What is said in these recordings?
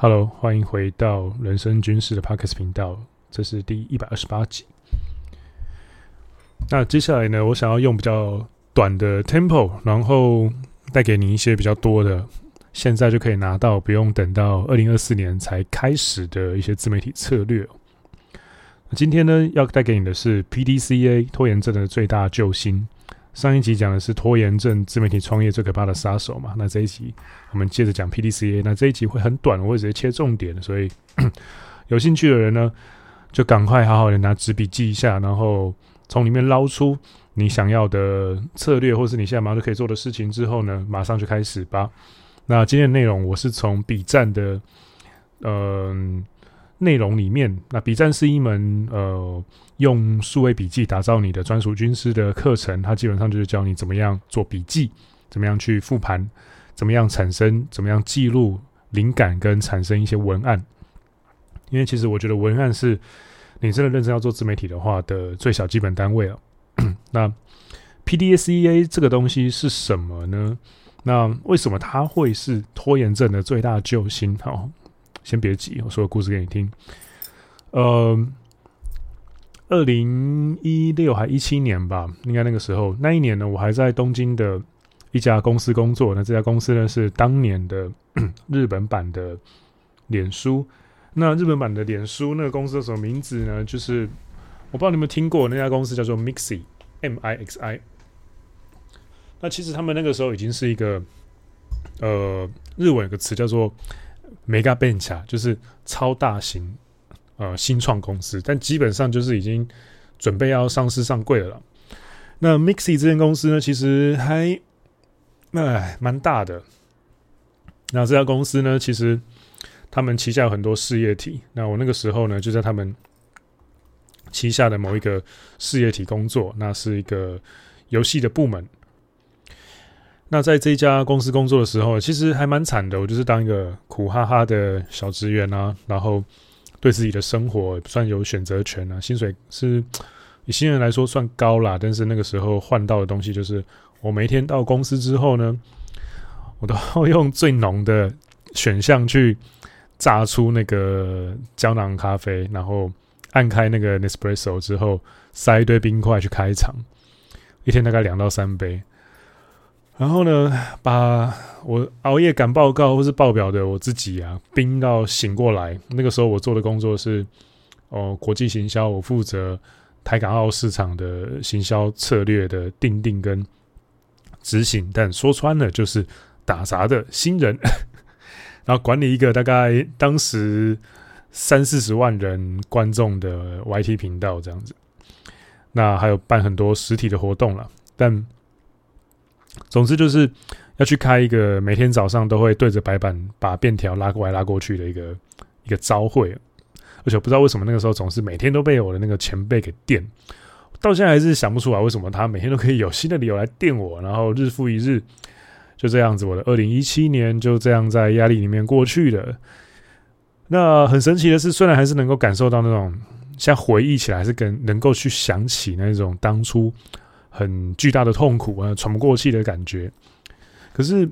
Hello，欢迎回到人生军事的 Podcast 频道，这是第一百二十八集。那接下来呢，我想要用比较短的 tempo，然后带给你一些比较多的，现在就可以拿到，不用等到二零二四年才开始的一些自媒体策略。今天呢，要带给你的是 PDCA 拖延症的最大救星。上一集讲的是拖延症自媒体创业最可怕的杀手嘛，那这一集我们接着讲 PDCA，那这一集会很短，我会直接切重点，所以 有兴趣的人呢，就赶快好好的拿纸笔记一下，然后从里面捞出你想要的策略，或是你现在马上就可以做的事情之后呢，马上就开始吧。那今天的内容我是从笔战的，嗯、内容里面，那笔战是一门呃用数位笔记打造你的专属军师的课程，它基本上就是教你怎么样做笔记，怎么样去复盘，怎么样产生，怎么样记录灵感跟产生一些文案。因为其实我觉得文案是你真的认真要做自媒体的话的最小基本单位了。那 P D S E A 这个东西是什么呢？那为什么它会是拖延症的最大救星？哈。先别急，我说个故事给你听。呃，二零一六还一七年吧，应该那个时候，那一年呢，我还在东京的一家公司工作。那这家公司呢，是当年的 日本版的脸书。那日本版的脸书那个公司的什么名字呢？就是我不知道你们听过，那家公司叫做 Mixi，M I X I。那其实他们那个时候已经是一个呃，日文有个词叫做。Mega Bench 就是超大型呃新创公司，但基本上就是已经准备要上市上柜了。那 Mixi 这间公司呢，其实还哎蛮大的。那这家公司呢，其实他们旗下有很多事业体。那我那个时候呢，就在他们旗下的某一个事业体工作，那是一个游戏的部门。那在这家公司工作的时候，其实还蛮惨的。我就是当一个苦哈哈的小职员啊，然后对自己的生活不算有选择权啊。薪水是以新人来说算高啦，但是那个时候换到的东西就是，我每天到公司之后呢，我都要用最浓的选项去榨出那个胶囊咖啡，然后按开那个 Nespresso 之后，塞一堆冰块去开场，一天大概两到三杯。然后呢，把我熬夜赶报告或是报表的我自己啊，冰到醒过来。那个时候我做的工作是哦，国际行销，我负责台港澳市场的行销策略的定定跟执行。但说穿了就是打杂的新人，然后管理一个大概当时三四十万人观众的 YT 频道这样子。那还有办很多实体的活动了，但。总之就是要去开一个每天早上都会对着白板把便条拉过来拉过去的一个一个朝会，而且不知道为什么那个时候总是每天都被我的那个前辈给电，到现在还是想不出来为什么他每天都可以有新的理由来电我，然后日复一日就这样子，我的二零一七年就这样在压力里面过去了。那很神奇的是，虽然还是能够感受到那种，现在回忆起来是跟能够去想起那种当初。很巨大的痛苦啊，喘不过气的感觉。可是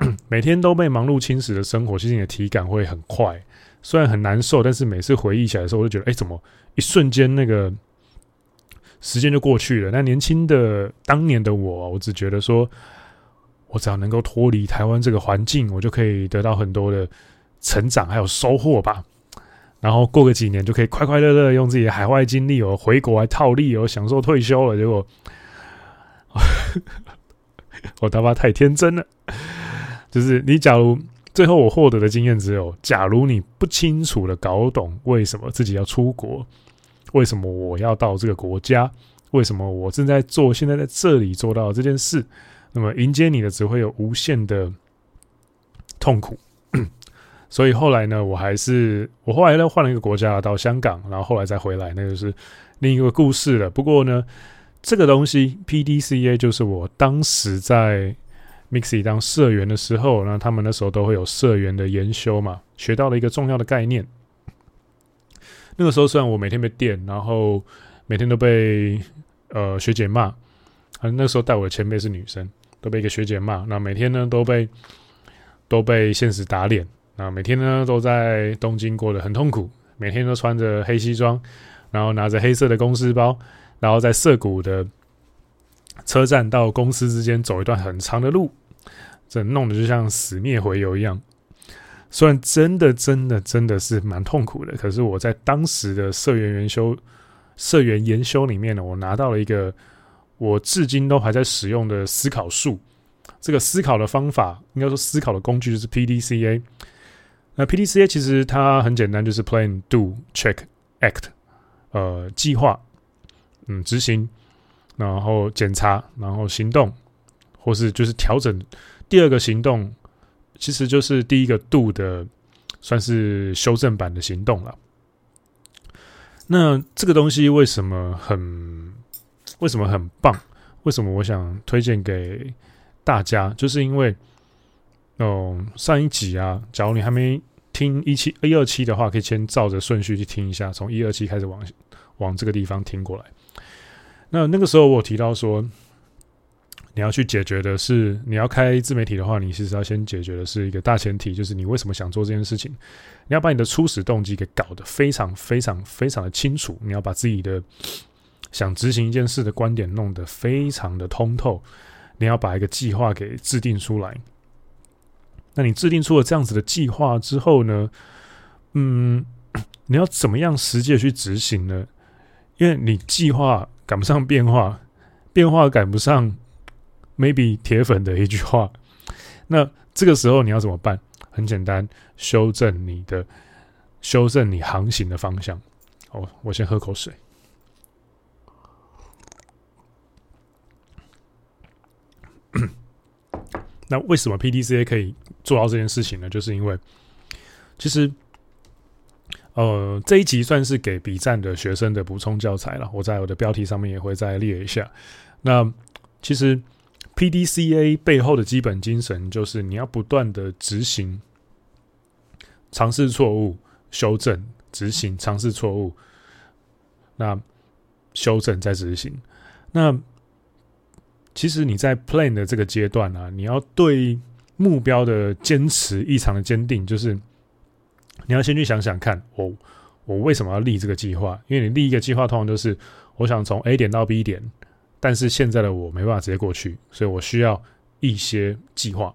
每天都被忙碌侵蚀的生活，其实你的体感会很快。虽然很难受，但是每次回忆起来的时候，我就觉得，哎、怎么一瞬间那个时间就过去了？那年轻的当年的我，我只觉得说，我只要能够脱离台湾这个环境，我就可以得到很多的成长还有收获吧。然后过个几年，就可以快快乐乐用自己的海外经历哦，回国来套利哦，享受退休了。结果。我 他妈太天真了！就是你，假如最后我获得的经验只有，假如你不清楚的搞懂为什么自己要出国，为什么我要到这个国家，为什么我正在做现在在这里做到这件事，那么迎接你的只会有无限的痛苦。所以后来呢，我还是我后来又换了一个国家到香港，然后后来再回来，那就是另一个故事了。不过呢。这个东西 PDCA 就是我当时在 Mixi 当社员的时候，那他们那时候都会有社员的研修嘛，学到了一个重要的概念。那个时候虽然我每天被电，然后每天都被呃学姐骂，啊，那时候带我的前辈是女生，都被一个学姐骂，那每天呢都被都被现实打脸，那每天呢都在东京过得很痛苦，每天都穿着黑西装，然后拿着黑色的公事包，然后在涩谷的车站到公司之间走一段很长的路，这弄得就像死灭回游一样。虽然真的真的真的是蛮痛苦的，可是我在当时的社员研修社员研修里面呢，我拿到了一个我至今都还在使用的思考术。这个思考的方法，应该说思考的工具就是 PDCA。那 PDCA 其实它很简单，就是 Plan、Do、Check、Act。呃，计划，嗯，执行，然后检查，然后行动，或是就是调整。第二个行动，其实就是第一个度的，算是修正版的行动了。那这个东西为什么很，为什么很棒？为什么我想推荐给大家？就是因为，哦，上一集啊，假如你还没听一期一二期的话，可以先照着顺序去听一下，从一二期开始往往这个地方听过来。那那个时候我提到说，你要去解决的是，你要开自媒体的话，你其实要先解决的是一个大前提，就是你为什么想做这件事情。你要把你的初始动机给搞得非常非常非常的清楚，你要把自己的想执行一件事的观点弄得非常的通透，你要把一个计划给制定出来。那你制定出了这样子的计划之后呢，嗯，你要怎么样实际的去执行呢？因为你计划赶不上变化，变化赶不上 maybe 铁粉的一句话，那这个时候你要怎么办？很简单，修正你的，修正你航行的方向。哦，我先喝口水。那为什么 PDCA 可以做到这件事情呢？就是因为，其实，呃，这一集算是给 B 站的学生的补充教材了。我在我的标题上面也会再列一下。那其实 PDCA 背后的基本精神就是你要不断的执行，尝试错误，修正，执行，尝试错误，那修正再执行，那。其实你在 plan 的这个阶段啊，你要对目标的坚持异常的坚定，就是你要先去想想看，我我为什么要立这个计划？因为你立一个计划，通常都是我想从 A 点到 B 点，但是现在的我没办法直接过去，所以我需要一些计划，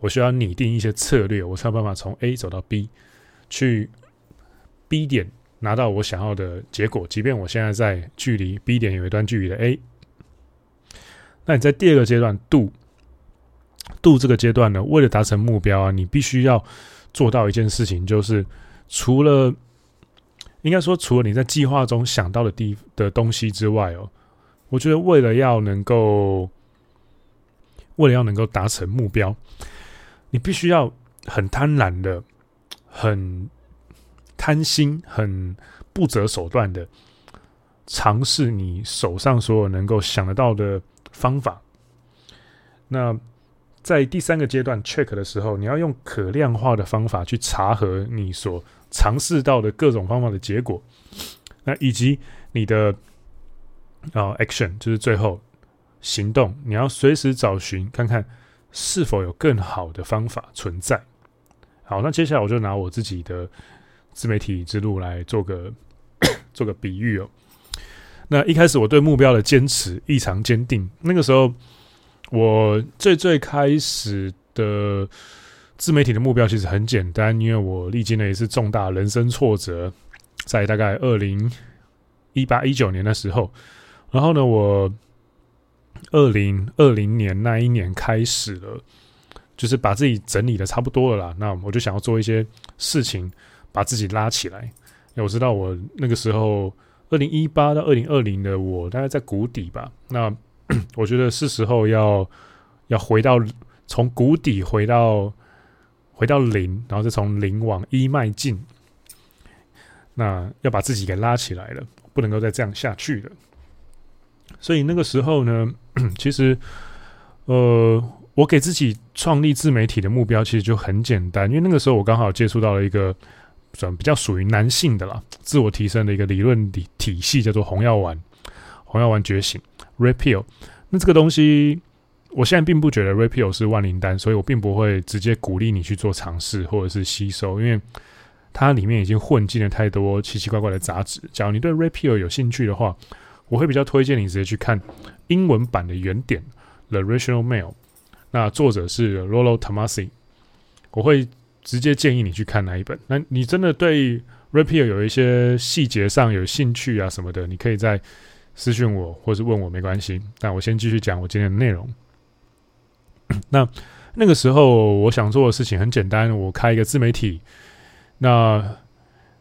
我需要拟定一些策略，我才有办法从 A 走到 B，去 B 点拿到我想要的结果，即便我现在在距离 B 点有一段距离的 A。那你在第二个阶段，do do 这个阶段呢，为了达成目标啊，你必须要做到一件事情，就是除了应该说，除了你在计划中想到的地的东西之外哦，我觉得为了要能够，为了要能够达成目标，你必须要很贪婪的、很贪心、很不择手段的尝试你手上所有能够想得到的。方法。那在第三个阶段 check 的时候，你要用可量化的方法去查核你所尝试到的各种方法的结果，那以及你的啊、action 就是最后行动，你要随时找寻看看是否有更好的方法存在。好，那接下来我就拿我自己的自媒体之路来做个 做个比喻哦。那一开始我对目标的坚持异常坚定。那个时候，我最最开始的自媒体的目标其实很简单，因为我历经了一次重大人生挫折，在大概二零一八一九年的时候。然后呢，我二零二零年那一年开始了，就是把自己整理的差不多了啦。那我就想要做一些事情，把自己拉起来。我知道我那个时候。二零一八到二零二零的我大概在谷底吧，那 我觉得是时候要要回到从谷底回到回到零，然后再从零往一迈进，那要把自己给拉起来了，不能够再这样下去了。所以那个时候呢，其实呃，我给自己创立自媒体的目标其实就很简单，因为那个时候我刚好接触到了一个。算比较属于男性的啦，自我提升的一个理论体体系叫做红药丸，红药丸觉醒，Repeal，。那这个东西我现在并不觉得 Repeal 是万灵丹，所以我并不会直接鼓励你去做尝试或者是吸收，因为它里面已经混进了太多奇奇怪怪的杂质。假如你对 Repeal 有兴趣的话，我会比较推荐你直接去看英文版的原点《The Rational Mail》，那作者是 Rolo Tomasi，我会直接建议你去看那一本。那你真的对 Repeal 有一些细节上有兴趣啊什么的，你可以在私讯我，或是问我没关系。那我先继续讲我今天的内容。那 那个时候我想做的事情很简单，我开一个自媒体。那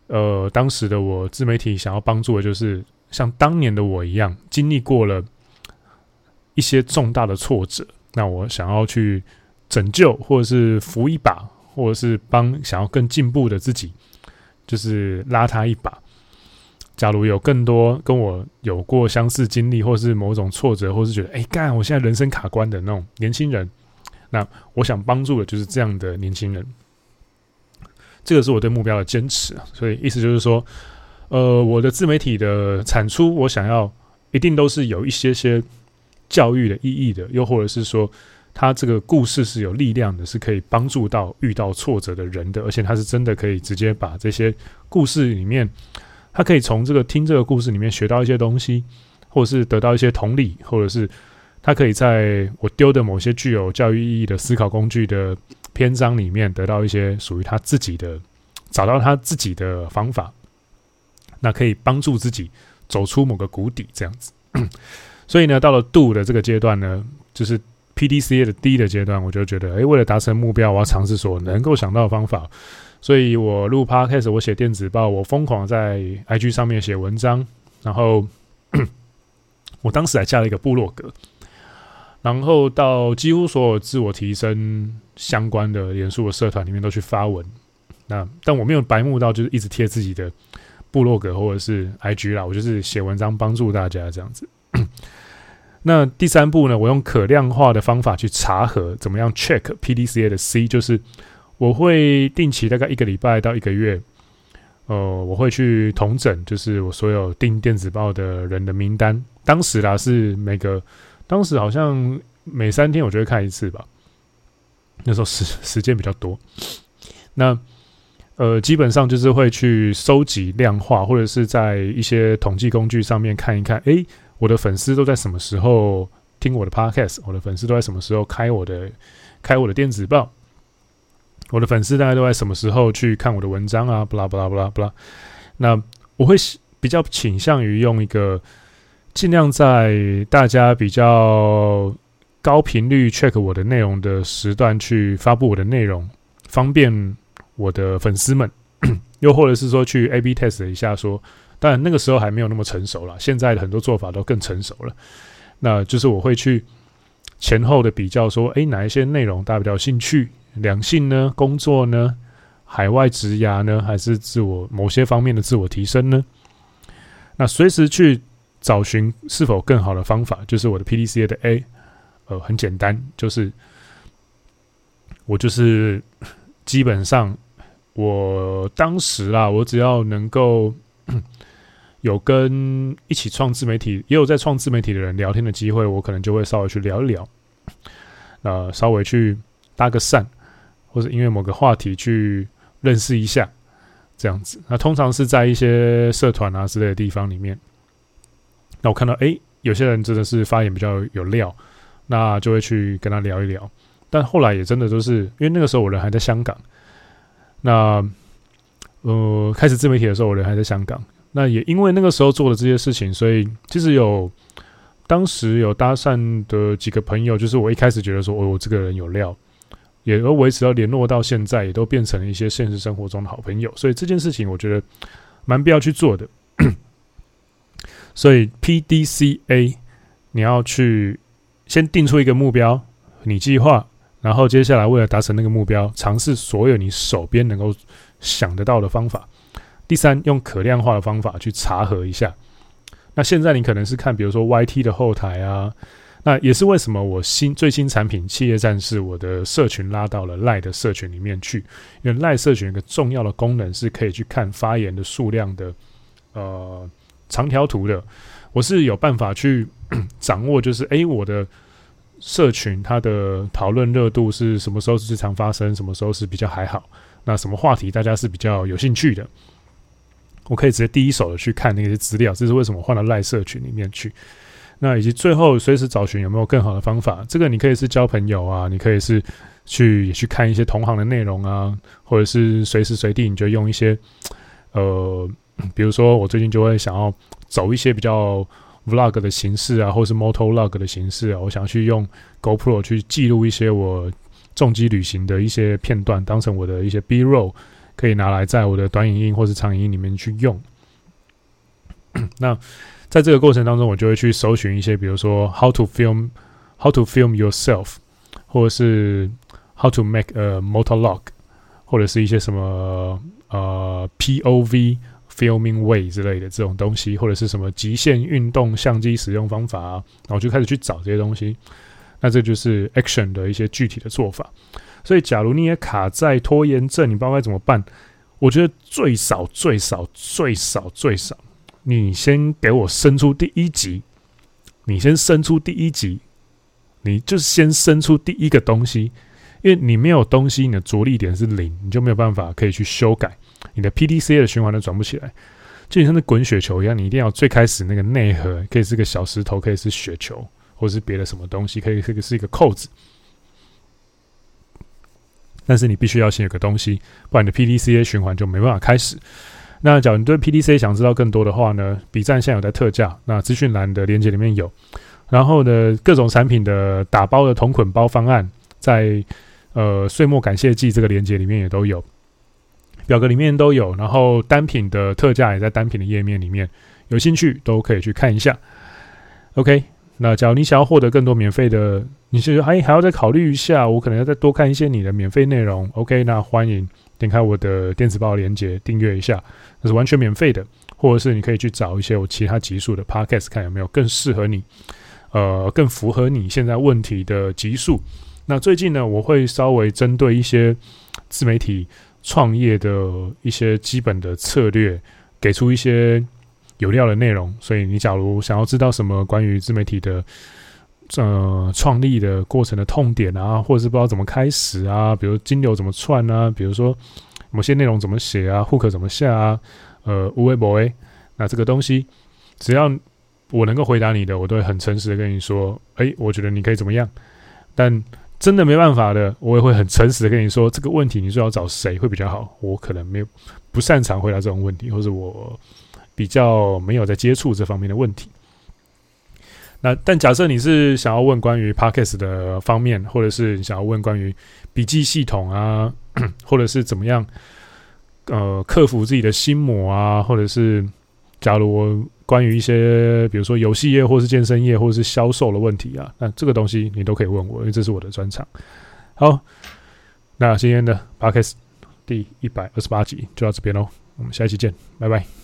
呃，当时的我自媒体想要帮助的就是像当年的我一样，经历过了一些重大的挫折。那我想要去拯救，或者是扶一把，或者是帮想要更进步的自己，就是拉他一把。假如有更多跟我有过相似经历，或是某种挫折，或是觉得哎干，我现在人生卡关的那种年轻人，那我想帮助的就是这样的年轻人。这个是我对目标的坚持，所以意思就是说，呃，我的自媒体的产出，我想要一定都是有一些些教育的意义的，又或者是说，他这个故事是有力量的，是可以帮助到遇到挫折的人的，而且他是真的可以直接把这些故事里面。他可以从这个听这个故事里面学到一些东西，或者是得到一些同理，或者是他可以在我丢的某些具有教育意义的思考工具的篇章里面得到一些属于他自己的，找到他自己的方法，那可以帮助自己走出某个谷底这样子。所以呢，到了 Do 的这个阶段呢，就是 PDCA 的 D 的阶段，我就觉得，诶，为了达成目标，我要尝试所能够想到的方法。所以我录 Podcast，我写电子报，我疯狂在 IG 上面写文章，然后 我当时还加了一个部落格，然后到几乎所有自我提升相关的严肃的社团里面都去发文。那但我没有白目到就是一直贴自己的部落格或者是 IG 啦，我就是写文章帮助大家这样子。那第三步呢，我用可量化的方法去查核怎么样 check PDCA 的 C，就是。我会定期大概一个礼拜到一个月，呃，我会去统整，就是我所有订电子报的人的名单。当时啦是每个，当时好像每三天我就会看一次吧。那时候时时间比较多，那呃基本上就是会去收集量化，或者是在一些统计工具上面看一看，诶，我的粉丝都在什么时候听我的 podcast，我的粉丝都在什么时候开我的开我的电子报。我的粉丝大概都在什么时候去看我的文章啊？不啦不啦不啦不啦。那我会比较倾向于用一个尽量在大家比较高频率 check 我的内容的时段去发布我的内容，方便我的粉丝们。又或者是说去 A/B test 一下，说当然那个时候还没有那么成熟了，现在的很多做法都更成熟了。那就是我会去前后的比较，说诶，哪一些内容大家比较有兴趣？两性呢？工作呢？海外职涯呢？还是自我某些方面的自我提升呢？那随时去找寻是否更好的方法，就是我的 PDCA 的 A，呃，很简单，就是我就是基本上我当时啦，我只要能够 有跟一起创自媒体，也有在创自媒体的人聊天的机会，我可能就会稍微去聊一聊，呃，稍微去搭个讪。或者因为某个话题去认识一下，这样子。那通常是在一些社团啊之类的地方里面。那我看到，哎，有些人真的是发言比较有料，那就会去跟他聊一聊。但后来也真的都是，因为那个时候我人还在香港。那呃，开始自媒体的时候，我人还在香港。那也因为那个时候做的这些事情，所以其实有当时有搭讪的几个朋友，就是我一开始觉得说，哦，我这个人有料。也都维持到联络到现在，也都变成了一些现实生活中的好朋友，所以这件事情我觉得蛮必要去做的。所以 PDCA，你要去先定出一个目标，你计划，然后接下来为了达成那个目标，尝试所有你手边能够想得到的方法。第三，用可量化的方法去查核一下。那现在你可能是看，比如说 YT 的后台啊。那也是为什么我新最新产品企业战士我的社群拉到了赖的社群里面去，因为赖社群一个重要的功能是可以去看发言的数量的呃长条图的，我是有办法去掌握，就是诶、我的社群它的讨论热度是什么时候是最常发生，什么时候是比较还好，那什么话题大家是比较有兴趣的，我可以直接第一手的去看那些资料，这是为什么换到赖社群里面去。那以及最后随时找寻有没有更好的方法，这个你可以是交朋友啊，你可以是去也去看一些同行的内容啊，或者是随时随地你就用一些呃，比如说我最近就会想要走一些比较 vlog 的形式啊，或是 motovlog 的形式啊，我想去用 GoPro 去记录一些我重机旅行的一些片段，当成我的一些 B-roll，可以拿来在我的短影音或是长影音里面去用。那在这个过程当中，我就会去搜寻一些，比如说 how to film how to film yourself，或者是 how to make a motor log，或者是一些什么呃 POV filming way 之类的这种东西，或者是什么极限运动相机使用方法啊，然后就开始去找这些东西。那这就是 action 的一些具体的做法。所以，假如你也卡在拖延症，你不知道该怎么办，我觉得最少最少最少最少。你先给我生出第一集，你先生出第一集，你就是先生出第一个东西，因为你没有东西，你的着力点是零，你就没有办法可以去修改，你的 PDCA 的循环都转不起来，就你像那滚雪球一样，你一定要最开始那个内核，可以是个小石头，可以是雪球，或是别的什么东西，可以这个是一个扣子，但是你必须要先有个东西，不然你的 PDCA 循环就没办法开始。那假如你对 PDC 想知道更多的话呢，比站现在有在特价，那资讯栏的链接里面有。然后呢，各种产品的打包的同捆包方案，在呃岁末感谢季这个链接里面也都有，表格里面都有。然后单品的特价也在单品的页面里面，有兴趣都可以去看一下。OK，那假如你想要获得更多免费的，你是还还要再考虑一下，我可能要再多看一些你的免费内容。OK，那欢迎。点开我的电子报链接，订阅一下，那是完全免费的。或者是你可以去找一些我其他集数的 podcast，看有没有更适合你，呃，更符合你现在问题的集数。那最近呢，我会稍微针对一些自媒体创业的一些基本的策略，给出一些有料的内容。所以你假如想要知道什么关于自媒体的，呃，创立的过程的痛点啊，或者是不知道怎么开始啊，比如金流怎么串啊，比如说某些内容怎么写啊，hook 怎么下啊，呃，无为不为，那这个东西，只要我能够回答你的，我都会很诚实的跟你说，诶，我觉得你可以怎么样。但真的没办法的，我也会很诚实的跟你说，这个问题你最好找谁会比较好。我可能没有不擅长回答这种问题，或者我比较没有在接触这方面的问题。那但假设你是想要问关于 Podcast 的方面，或者是你想要问关于笔记系统啊，或者是怎么样，呃，克服自己的心魔啊，或者是假如我关于一些比如说游戏业，或是健身业，或者是销售的问题啊，那这个东西你都可以问我，因为这是我的专长。好，那今天的 Podcast 第一百二十八集就到这边喽，我们下一期见，拜拜。